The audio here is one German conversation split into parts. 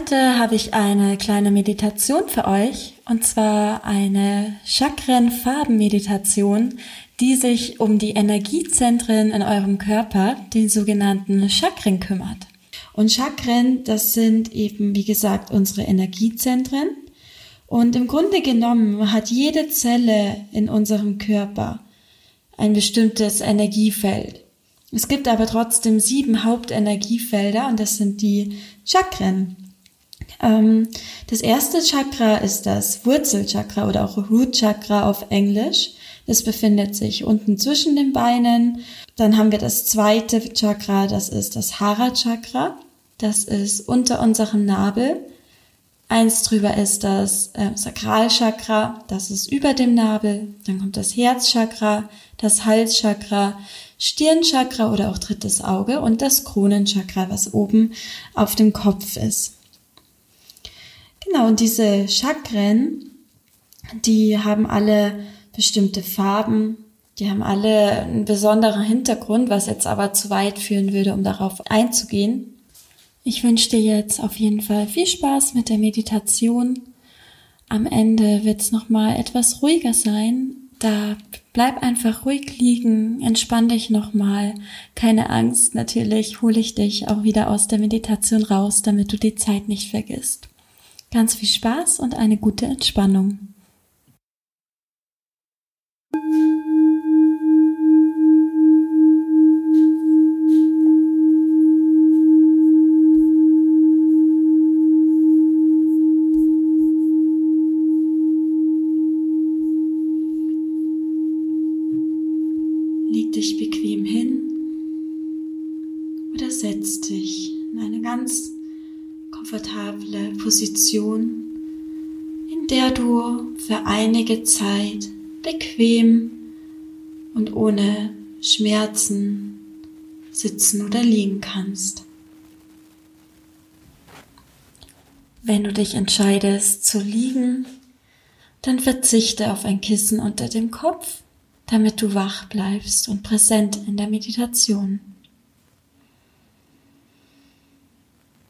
Heute habe ich eine kleine Meditation für euch und zwar eine Chakren-Farben-Meditation, die sich um die Energiezentren in eurem Körper, den sogenannten Chakren, kümmert. Und Chakren, das sind eben, wie gesagt, unsere Energiezentren. Und im Grunde genommen hat jede Zelle in unserem Körper ein bestimmtes Energiefeld. Es gibt aber trotzdem sieben Hauptenergiefelder und das sind die Chakren. Ähm, das erste Chakra ist das Wurzelchakra oder auch Root Chakra auf Englisch. Das befindet sich unten zwischen den Beinen. Dann haben wir das zweite Chakra, das ist das Hara Chakra. Das ist unter unserem Nabel. Eins drüber ist das äh, Sakralchakra, das ist über dem Nabel. Dann kommt das Herzchakra, das Halschakra, Stirnchakra oder auch drittes Auge und das Kronenchakra, was oben auf dem Kopf ist. Genau, und diese Chakren, die haben alle bestimmte Farben, die haben alle einen besonderen Hintergrund, was jetzt aber zu weit führen würde, um darauf einzugehen. Ich wünsche dir jetzt auf jeden Fall viel Spaß mit der Meditation. Am Ende wird es nochmal etwas ruhiger sein. Da bleib einfach ruhig liegen, entspann dich nochmal. Keine Angst, natürlich hole ich dich auch wieder aus der Meditation raus, damit du die Zeit nicht vergisst. Ganz viel Spaß und eine gute Entspannung. Position, in der du für einige Zeit bequem und ohne Schmerzen sitzen oder liegen kannst. Wenn du dich entscheidest zu liegen, dann verzichte auf ein Kissen unter dem Kopf, damit du wach bleibst und präsent in der Meditation.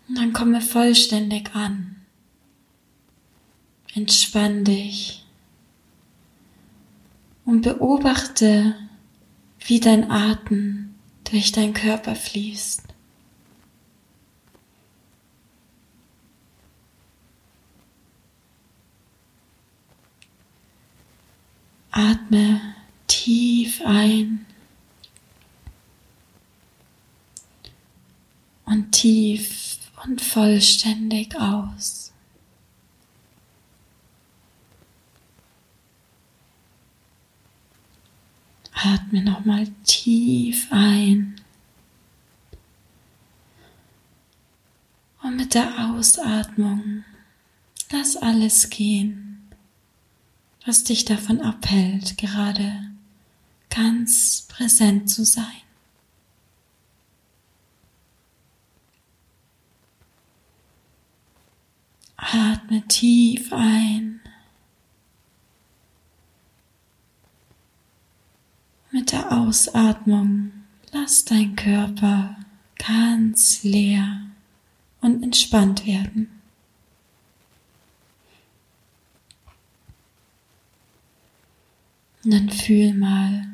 Und dann komme vollständig an. Entspann dich und beobachte, wie dein Atem durch deinen Körper fließt. Atme tief ein und tief und vollständig aus. Atme nochmal tief ein. Und mit der Ausatmung lass alles gehen, was dich davon abhält, gerade ganz präsent zu sein. Atme tief ein. Mit der Ausatmung lass dein Körper ganz leer und entspannt werden. Und dann fühl mal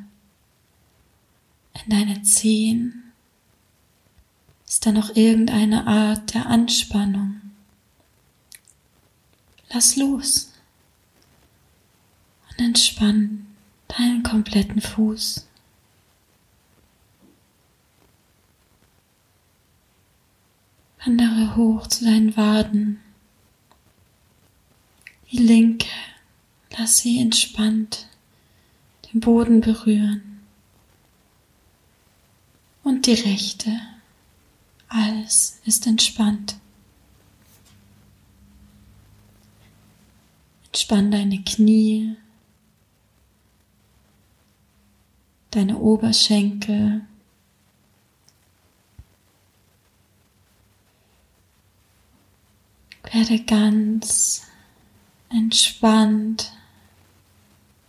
in deine Zehen. Ist da noch irgendeine Art der Anspannung? Lass los und entspann deinen kompletten Fuß. Wandere hoch zu deinen Waden. Die linke, lass sie entspannt den Boden berühren. Und die rechte, alles ist entspannt. Entspann deine Knie, deine Oberschenkel, werde ganz entspannt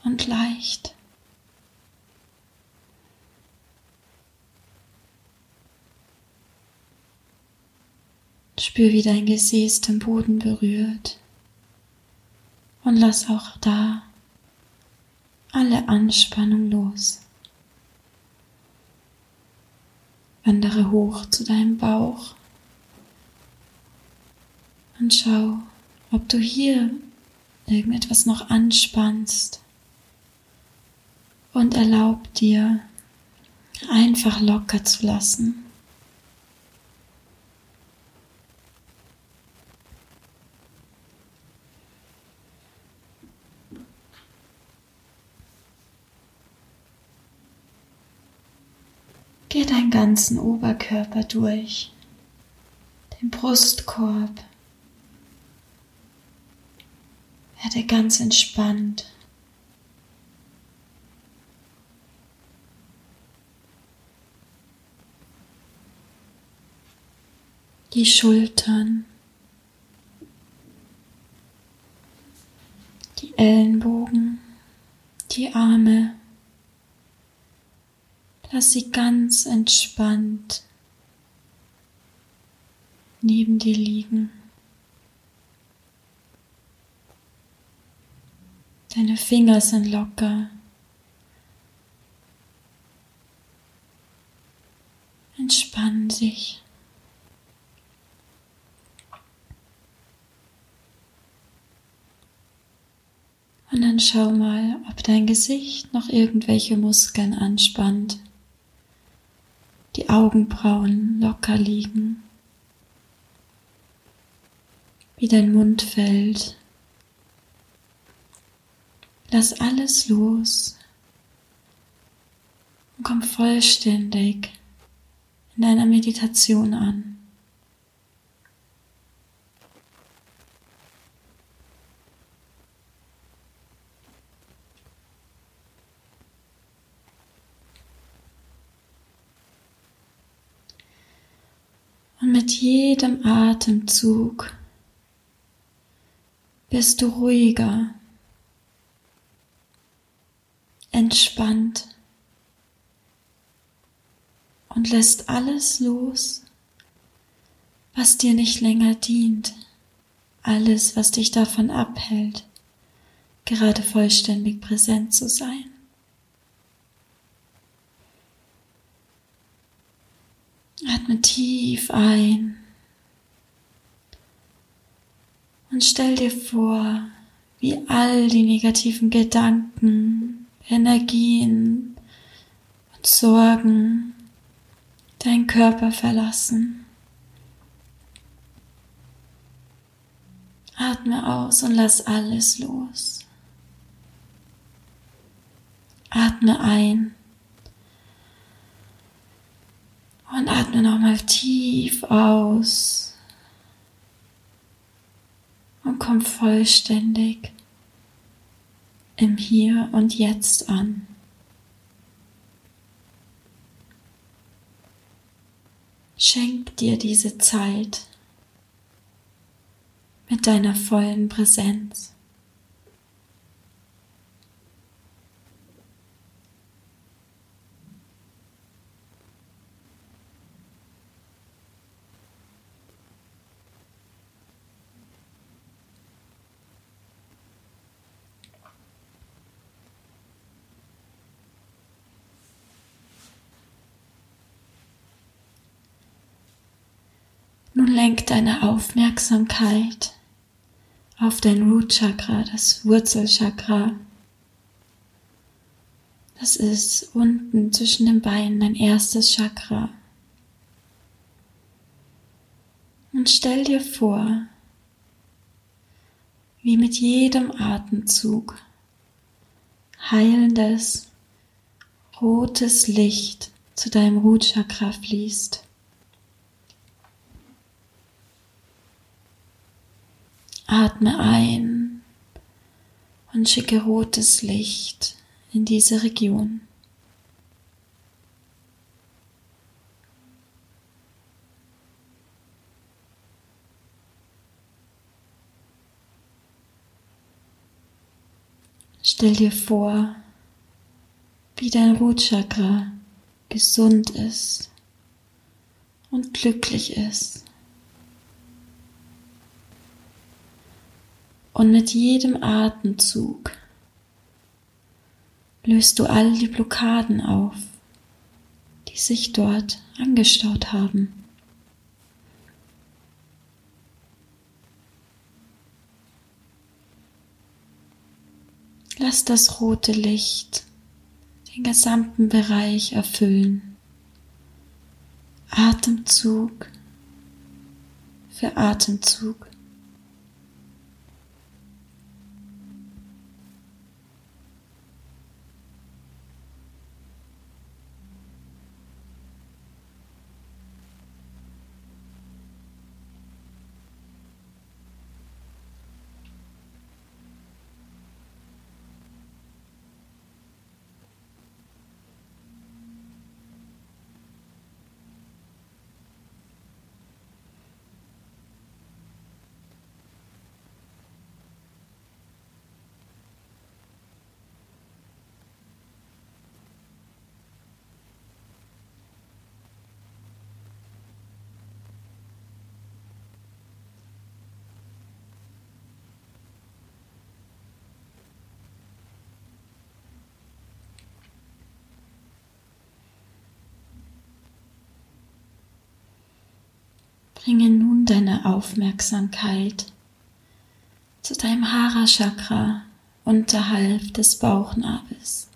und leicht. Spür, wie dein Gesäß den Boden berührt. Und lass auch da alle Anspannung los. Wandere hoch zu deinem Bauch und schau, ob du hier irgendetwas noch anspannst und erlaub dir einfach locker zu lassen. Geh deinen ganzen Oberkörper durch, den Brustkorb. Werde ganz entspannt. Die Schultern, die Ellenbogen, die Arme. Lass sie ganz entspannt neben dir liegen. Deine Finger sind locker. Entspannen sich. Und dann schau mal, ob dein Gesicht noch irgendwelche Muskeln anspannt die Augenbrauen locker liegen, wie dein Mund fällt. Lass alles los und komm vollständig in deiner Meditation an. Und mit jedem Atemzug bist du ruhiger, entspannt und lässt alles los, was dir nicht länger dient, alles, was dich davon abhält, gerade vollständig präsent zu sein. Atme tief ein und stell dir vor, wie all die negativen Gedanken, Energien und Sorgen deinen Körper verlassen. Atme aus und lass alles los. Atme ein Und atme nochmal tief aus. Und komm vollständig im Hier und Jetzt an. Schenk dir diese Zeit mit deiner vollen Präsenz. Nun lenk deine Aufmerksamkeit auf dein Root Chakra, das Wurzelchakra. Das ist unten zwischen den Beinen dein erstes Chakra. Und stell dir vor, wie mit jedem Atemzug heilendes, rotes Licht zu deinem Root Chakra fließt. Atme ein und schicke rotes Licht in diese Region. Stell dir vor, wie dein Rotchakra gesund ist und glücklich ist. Und mit jedem Atemzug löst du all die Blockaden auf, die sich dort angestaut haben. Lass das rote Licht den gesamten Bereich erfüllen. Atemzug für Atemzug. Bringe nun deine Aufmerksamkeit zu deinem Hara Chakra unterhalb des Bauchnabels.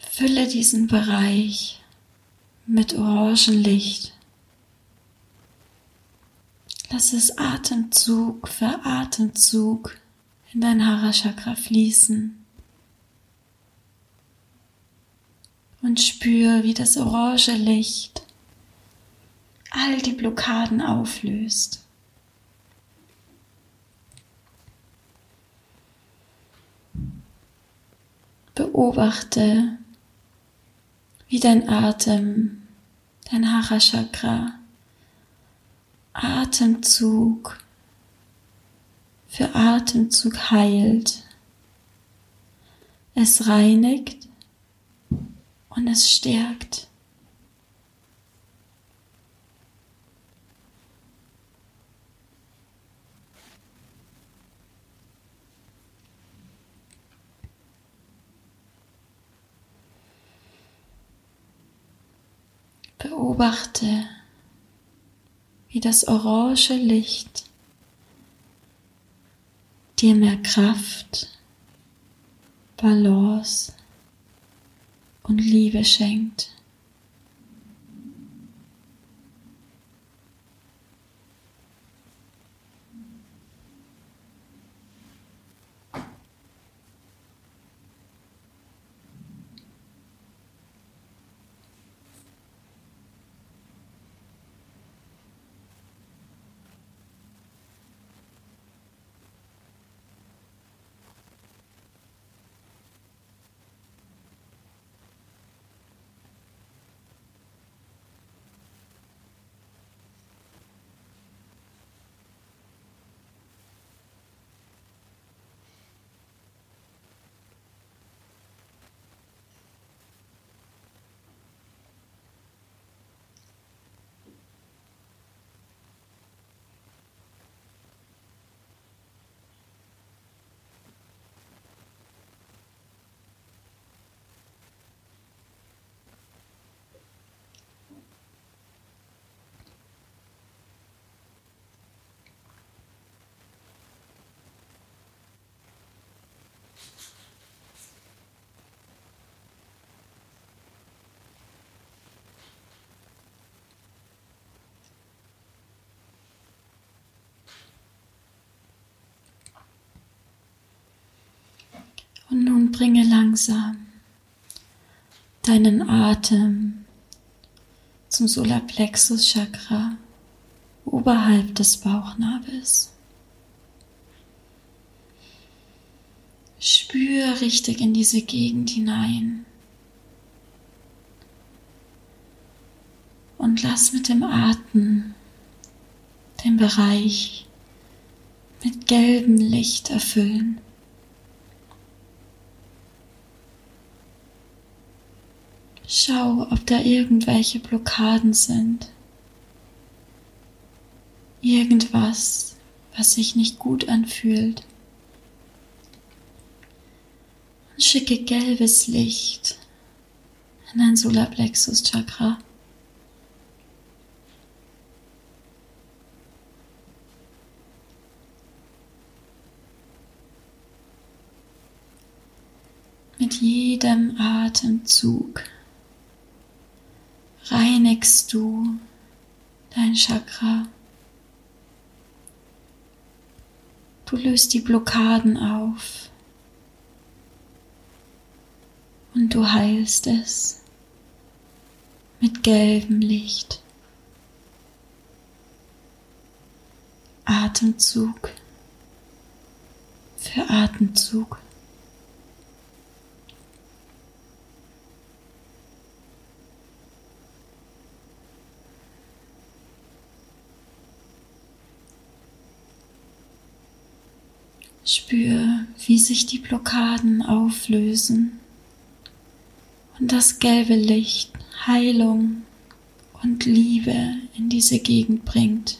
Fülle diesen Bereich mit Orangenlicht. Lass es Atemzug für Atemzug in dein Hara Chakra fließen. Und spür, wie das orange Licht all die Blockaden auflöst. Beobachte, wie dein Atem, dein Hara Chakra, Atemzug für Atemzug heilt. Es reinigt und es stärkt. Beobachte, wie das orange Licht dir mehr Kraft, Balance und Liebe schenkt. Und nun bringe langsam deinen Atem zum Solarplexus Chakra oberhalb des Bauchnabels. Spür richtig in diese Gegend hinein. Und lass mit dem Atem den Bereich mit gelbem Licht erfüllen. Schau, ob da irgendwelche Blockaden sind. irgendwas, was sich nicht gut anfühlt. Und schicke gelbes Licht in dein Solarplexus Chakra. Mit jedem Atemzug reinigst du dein Chakra. Du löst die Blockaden auf und du heilst es mit gelbem Licht. Atemzug für Atemzug. Spür, wie sich die Blockaden auflösen und das gelbe Licht Heilung und Liebe in diese Gegend bringt.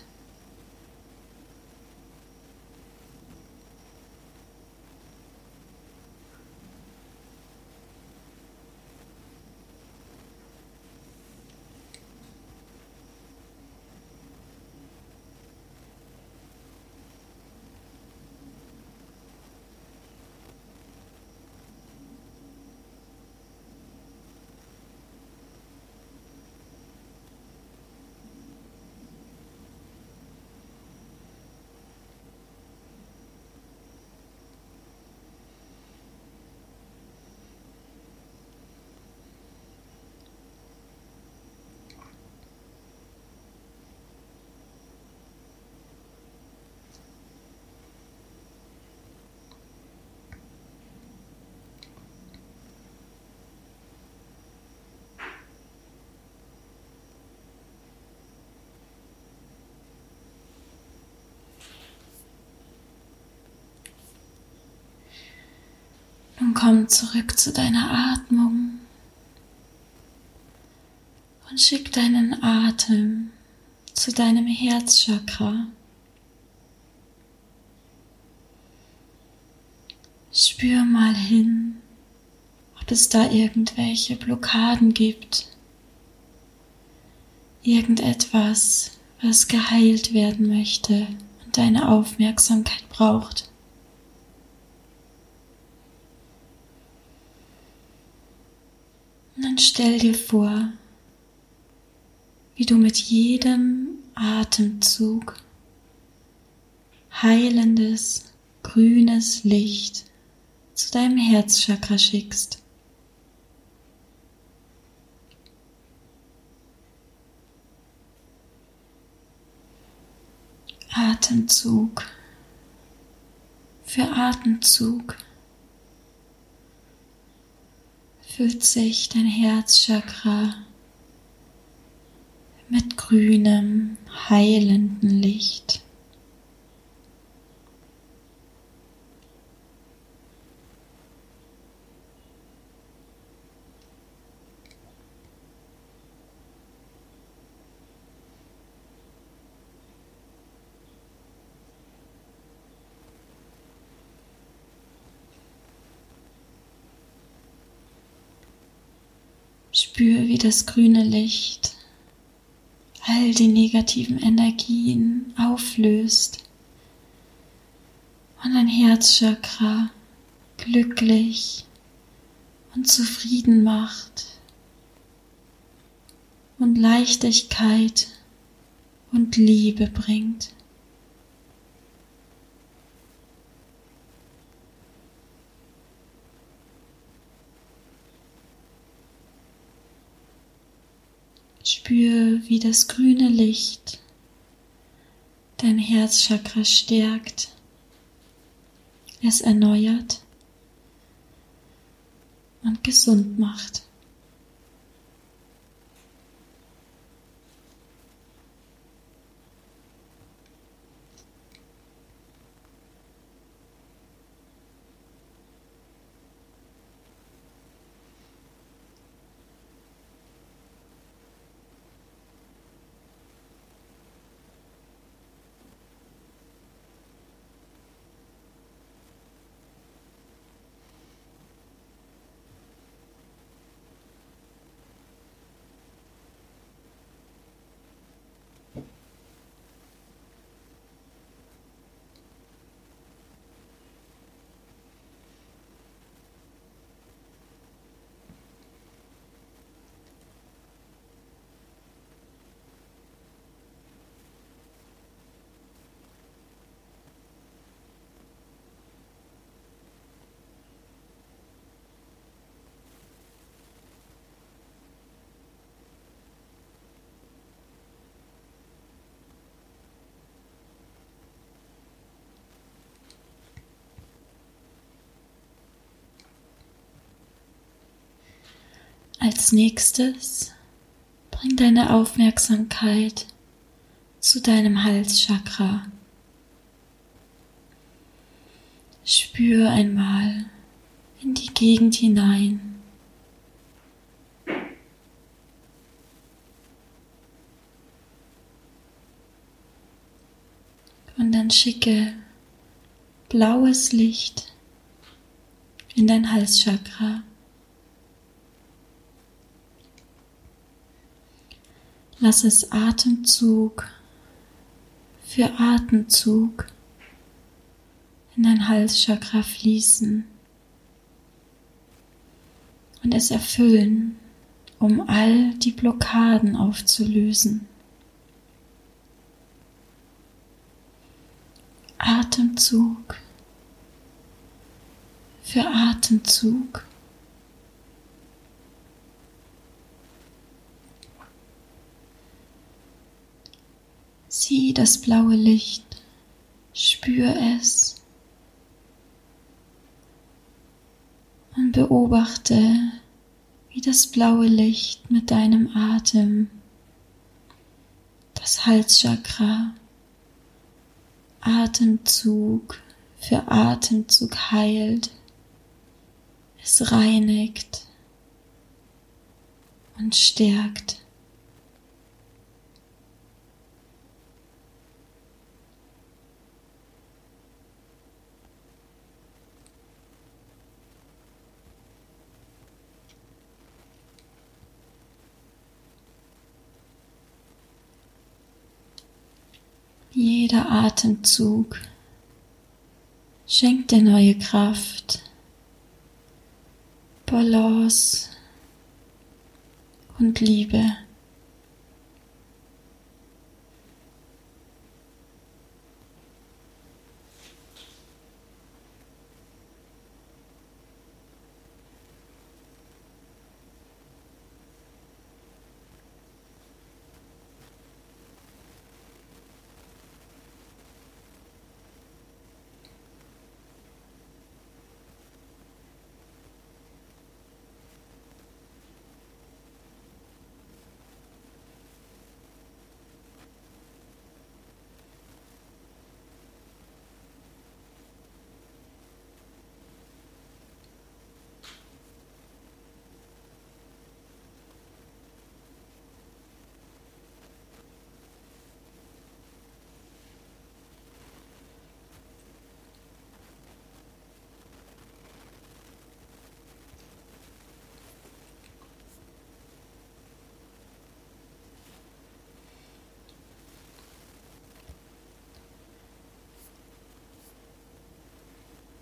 Nun komm zurück zu deiner Atmung und schick deinen Atem zu deinem Herzchakra. Spür mal hin, ob es da irgendwelche Blockaden gibt. Irgendetwas, was geheilt werden möchte und deine Aufmerksamkeit braucht. Und dann stell dir vor, wie du mit jedem Atemzug heilendes, grünes Licht zu deinem Herzchakra schickst. Atemzug für Atemzug füllt sich dein Herzchakra mit grünem, heilenden Licht. Spür, wie das grüne Licht all die negativen Energien auflöst und dein Herzchakra glücklich und zufrieden macht und Leichtigkeit und Liebe bringt. Spür, wie das grüne Licht dein Herzchakra stärkt, es erneuert und gesund macht. Als nächstes bring deine Aufmerksamkeit zu deinem Halschakra. Spür einmal in die Gegend hinein. Und dann schicke blaues Licht in dein Halschakra. Lass es Atemzug für Atemzug in dein Halschakra fließen und es erfüllen, um all die Blockaden aufzulösen. Atemzug für Atemzug. Sieh das blaue Licht, spür es und beobachte, wie das blaue Licht mit deinem Atem das Halschakra Atemzug für Atemzug heilt, es reinigt und stärkt. Jeder Atemzug schenkt dir neue Kraft, Balance und Liebe.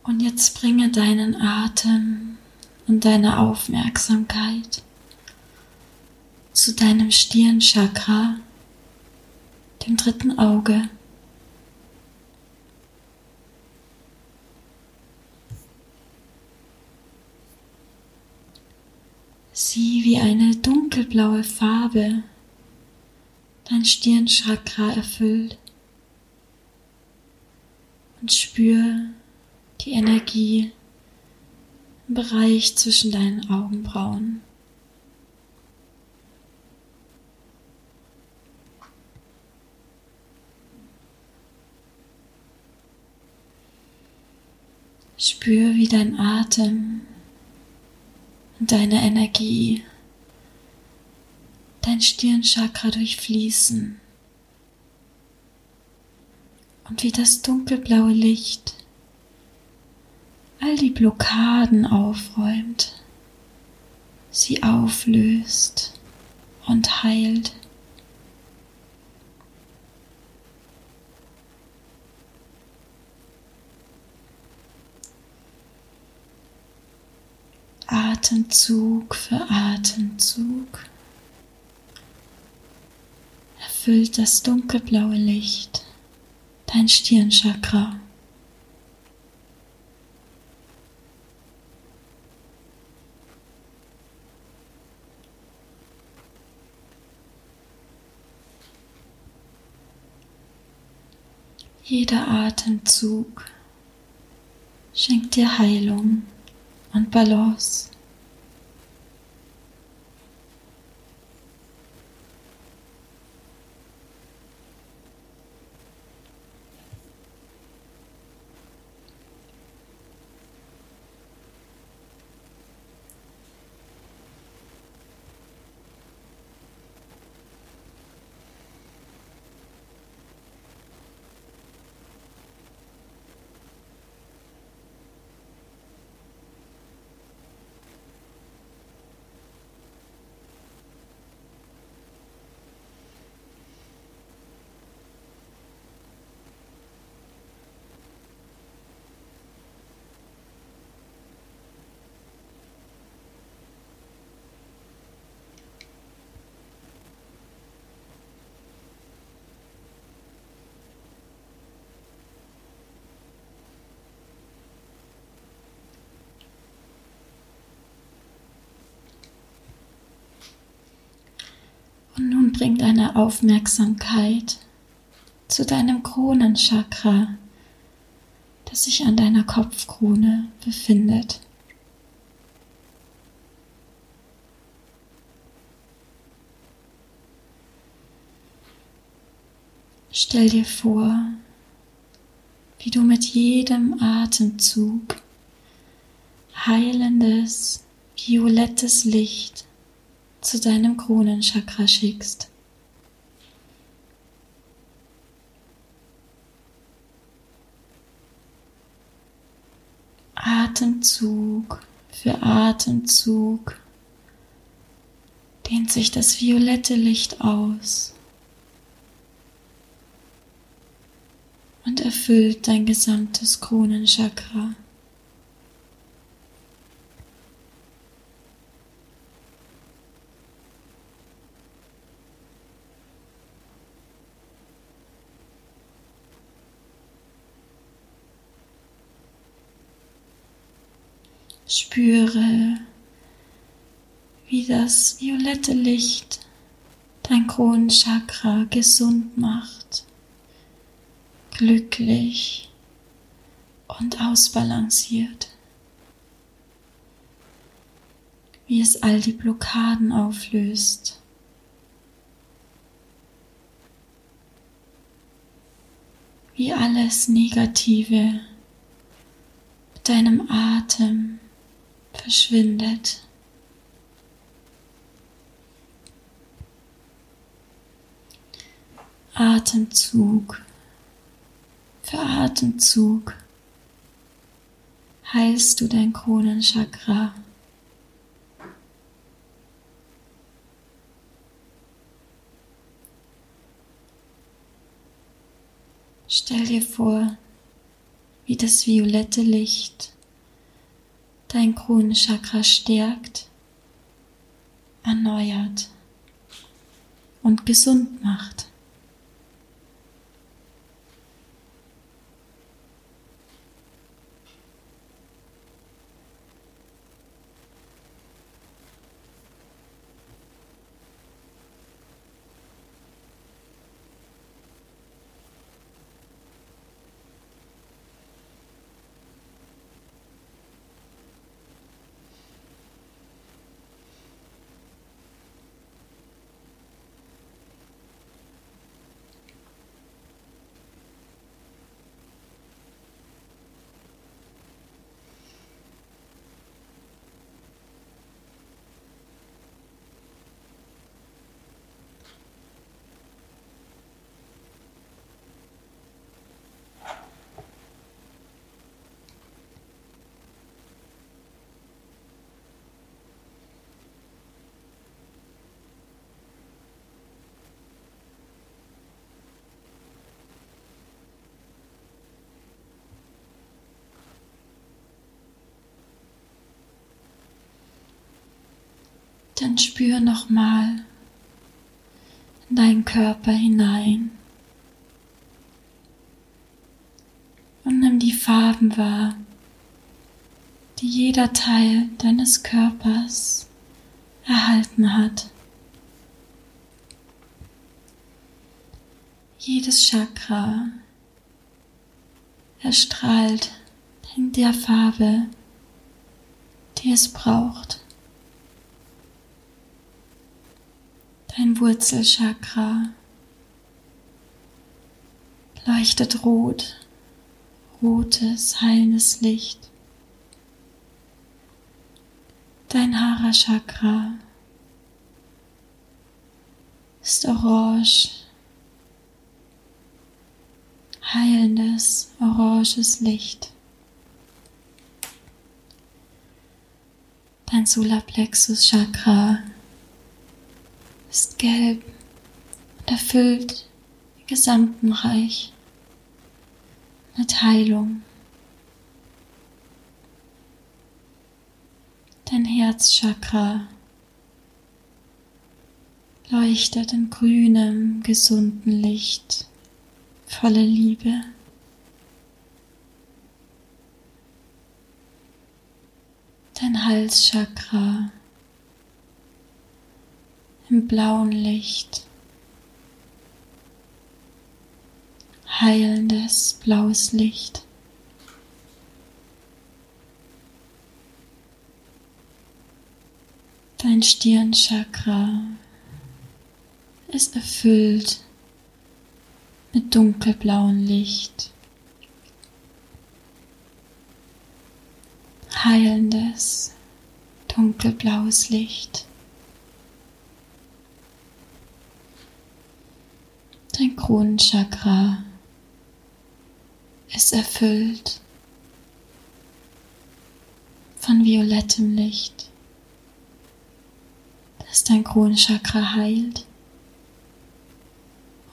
Und jetzt bringe deinen Atem und deine Aufmerksamkeit zu deinem Stirnchakra, dem dritten Auge. Sieh, wie eine dunkelblaue Farbe dein Stirnchakra erfüllt und spür, die Energie im Bereich zwischen deinen Augenbrauen. Spür, wie dein Atem und deine Energie dein Stirnchakra durchfließen und wie das dunkelblaue Licht all die Blockaden aufräumt, sie auflöst und heilt. Atemzug für Atemzug erfüllt das dunkelblaue Licht dein Stirnchakra. Jeder Atemzug schenkt dir Heilung und Balance. Und nun bring deine Aufmerksamkeit zu deinem Kronenchakra, das sich an deiner Kopfkrone befindet. Stell dir vor, wie du mit jedem Atemzug heilendes, violettes Licht zu deinem Kronenchakra schickst. Atemzug für Atemzug dehnt sich das violette Licht aus und erfüllt dein gesamtes Kronenchakra. Spüre, wie das violette Licht dein Kronenchakra gesund macht, glücklich und ausbalanciert. Wie es all die Blockaden auflöst. Wie alles Negative mit deinem Atem verschwindet. Atemzug für Atemzug heilst du dein Kronenchakra. Stell dir vor, wie das violette Licht dein Kronenchakra stärkt, erneuert und gesund macht. Dann spür nochmal in deinen Körper hinein und nimm die Farben wahr, die jeder Teil deines Körpers erhalten hat. Jedes Chakra erstrahlt in der Farbe, die es braucht. Wurzelchakra leuchtet rot, rotes, heilendes Licht. Dein Hara-Chakra ist orange, heilendes, oranges Licht. Dein Solarplexus-Chakra ist gelb und erfüllt den gesamten Reich mit Heilung. Dein Herzchakra leuchtet in grünem, gesunden Licht, voller Liebe. Dein Halschakra im blauen Licht. Heilendes blaues Licht. Dein Stirnchakra ist erfüllt mit dunkelblauem Licht. Heilendes, dunkelblaues Licht. Dein Kronenchakra ist erfüllt von violettem Licht das dein Kronenchakra heilt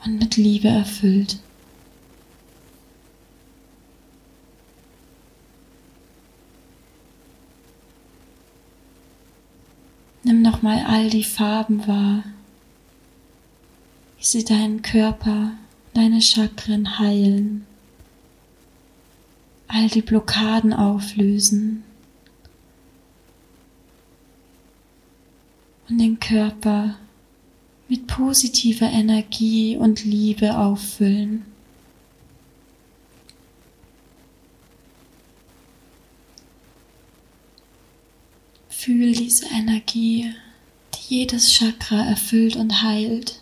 und mit Liebe erfüllt. Nimm nochmal all die Farben wahr, wie sie deinen Körper, deine Chakren heilen, all die Blockaden auflösen. und den Körper mit positiver Energie und Liebe auffüllen. Fühl diese Energie, die jedes Chakra erfüllt und heilt.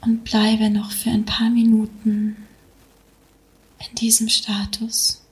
Und bleibe noch für ein paar Minuten in diesem Status.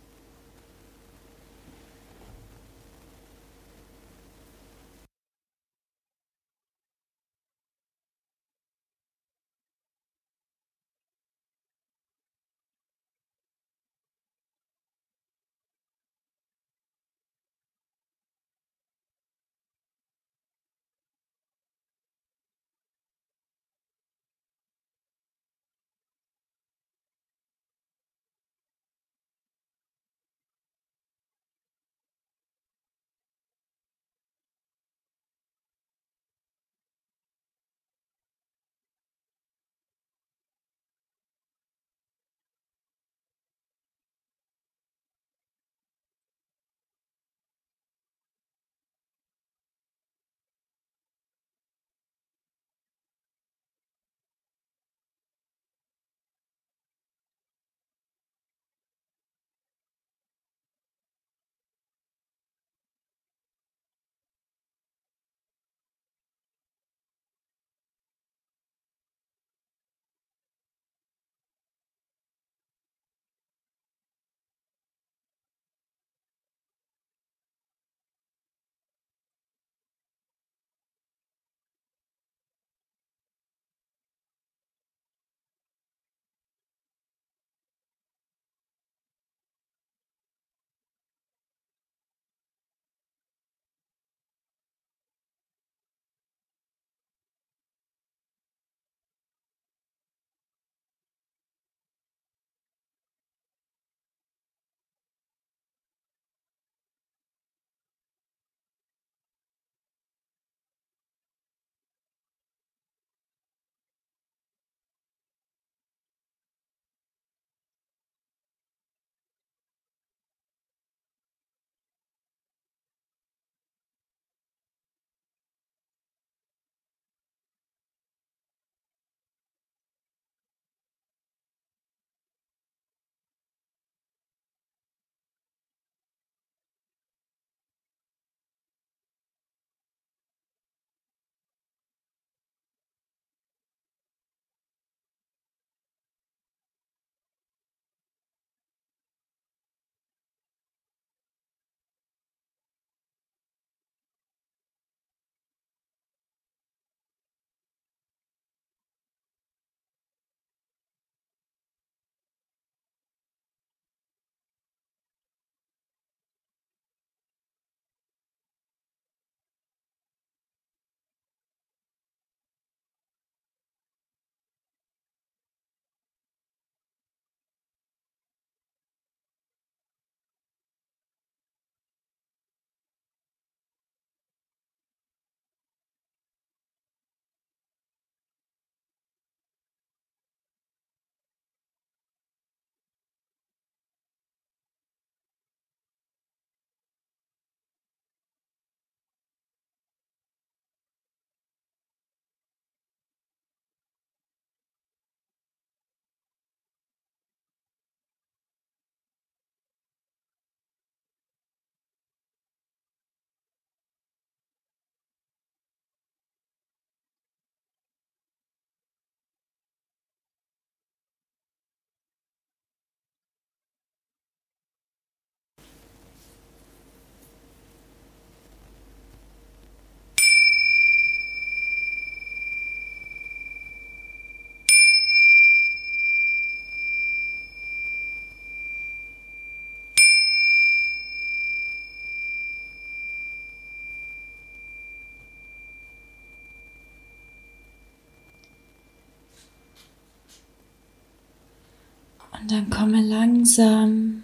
Und dann komme langsam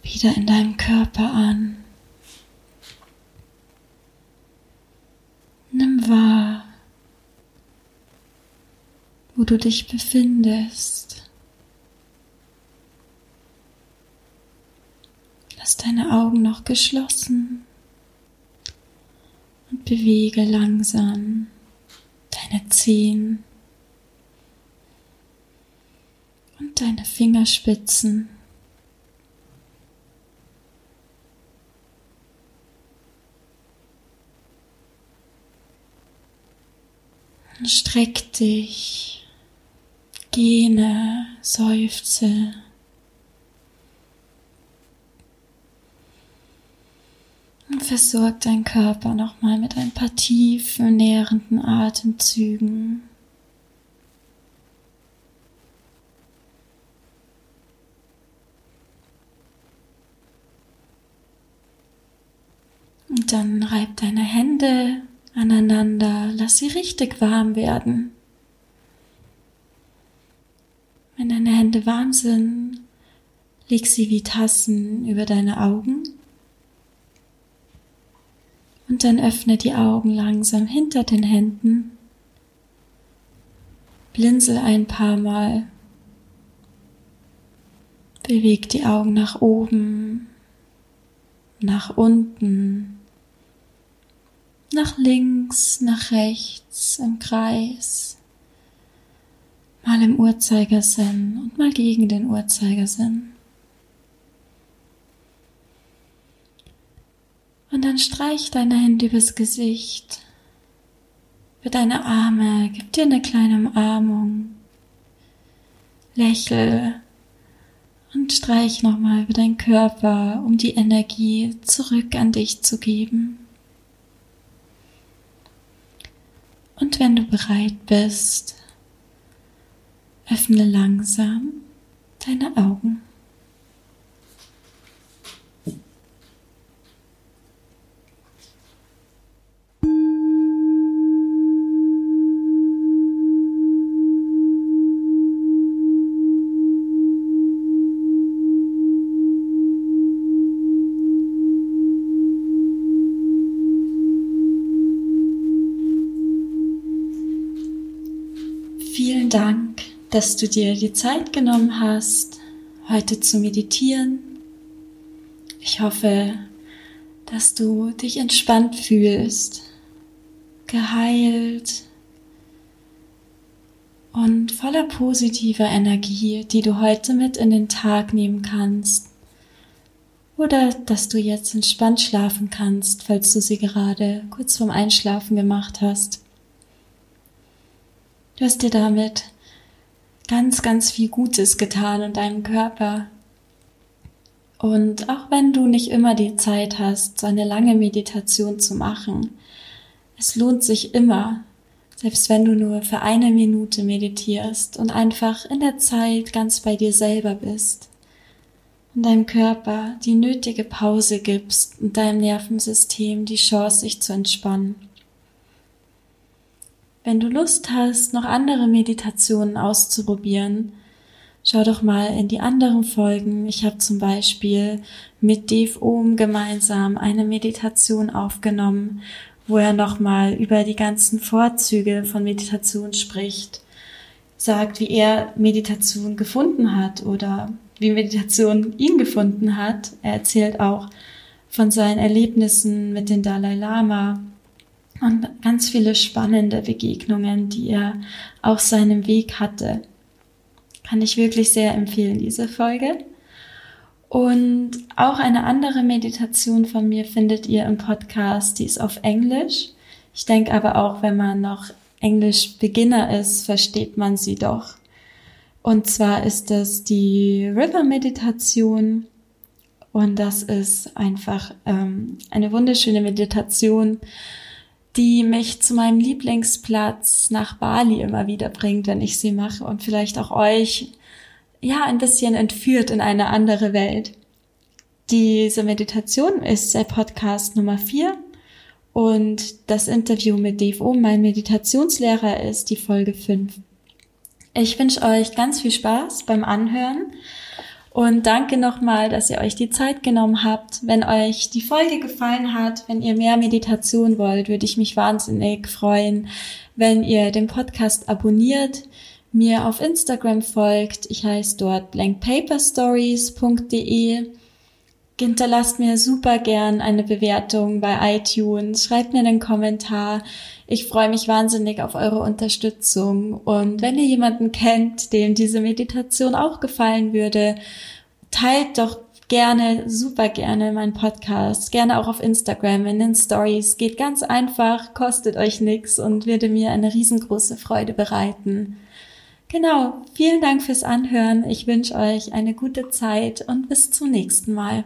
wieder in deinem Körper an. Nimm wahr, wo du dich befindest. Lass deine Augen noch geschlossen und bewege langsam deine Zehen und deine Fingerspitzen. Streck dich, gene, seufze. Und versorg dein Körper nochmal mit ein paar tiefen, nährenden Atemzügen. Und dann reib deine Hände aneinander, lass sie richtig warm werden. Wenn deine Hände warm sind, leg sie wie Tassen über deine Augen und dann öffne die Augen langsam hinter den Händen. Blinzel ein paar Mal. Beweg die Augen nach oben, nach unten, nach links, nach rechts im Kreis, mal im Uhrzeigersinn und mal gegen den Uhrzeigersinn. Und dann streich deine Hände übers Gesicht, über deine Arme, gib dir eine kleine Umarmung, lächel und streich nochmal über deinen Körper, um die Energie zurück an dich zu geben. Wenn du bereit bist, öffne langsam deine Augen. Vielen Dank, dass du dir die Zeit genommen hast, heute zu meditieren. Ich hoffe, dass du dich entspannt fühlst, geheilt und voller positiver Energie, die du heute mit in den Tag nehmen kannst. Oder dass du jetzt entspannt schlafen kannst, falls du sie gerade kurz vorm Einschlafen gemacht hast. Du hast dir damit ganz, ganz viel Gutes getan in deinem Körper. Und auch wenn du nicht immer die Zeit hast, so eine lange Meditation zu machen, es lohnt sich immer, selbst wenn du nur für eine Minute meditierst und einfach in der Zeit ganz bei dir selber bist und deinem Körper die nötige Pause gibst und deinem Nervensystem die Chance, sich zu entspannen. Wenn du Lust hast, noch andere Meditationen auszuprobieren, schau doch mal in die anderen Folgen. Ich habe zum Beispiel mit Dave Ohm gemeinsam eine Meditation aufgenommen, wo er nochmal über die ganzen Vorzüge von Meditation spricht, sagt, wie er Meditation gefunden hat oder wie Meditation ihn gefunden hat. Er erzählt auch von seinen Erlebnissen mit dem Dalai Lama und ganz viele spannende Begegnungen, die er auf seinem Weg hatte. Kann ich wirklich sehr empfehlen, diese Folge. Und auch eine andere Meditation von mir findet ihr im Podcast, die ist auf Englisch. Ich denke aber auch, wenn man noch Englisch Beginner ist, versteht man sie doch. Und zwar ist das die River Meditation. Und das ist einfach ähm, eine wunderschöne Meditation, die mich zu meinem Lieblingsplatz nach Bali immer wieder bringt, wenn ich sie mache und vielleicht auch euch ja ein bisschen entführt in eine andere Welt. Diese Meditation ist der Podcast Nummer vier und das Interview mit Dave Ohm, mein Meditationslehrer, ist die Folge fünf. Ich wünsche euch ganz viel Spaß beim Anhören und danke nochmal, dass ihr euch die Zeit genommen habt. Wenn euch die Folge gefallen hat, wenn ihr mehr Meditation wollt, würde ich mich wahnsinnig freuen, wenn ihr den Podcast abonniert, mir auf Instagram folgt. Ich heiße dort blankpaperstories.de Hinterlasst mir super gern eine Bewertung bei iTunes, schreibt mir einen Kommentar. Ich freue mich wahnsinnig auf eure Unterstützung. Und wenn ihr jemanden kennt, dem diese Meditation auch gefallen würde, teilt doch gerne, super gerne meinen Podcast, gerne auch auf Instagram in den Stories. Geht ganz einfach, kostet euch nichts und würde mir eine riesengroße Freude bereiten. Genau, vielen Dank fürs Anhören. Ich wünsche euch eine gute Zeit und bis zum nächsten Mal.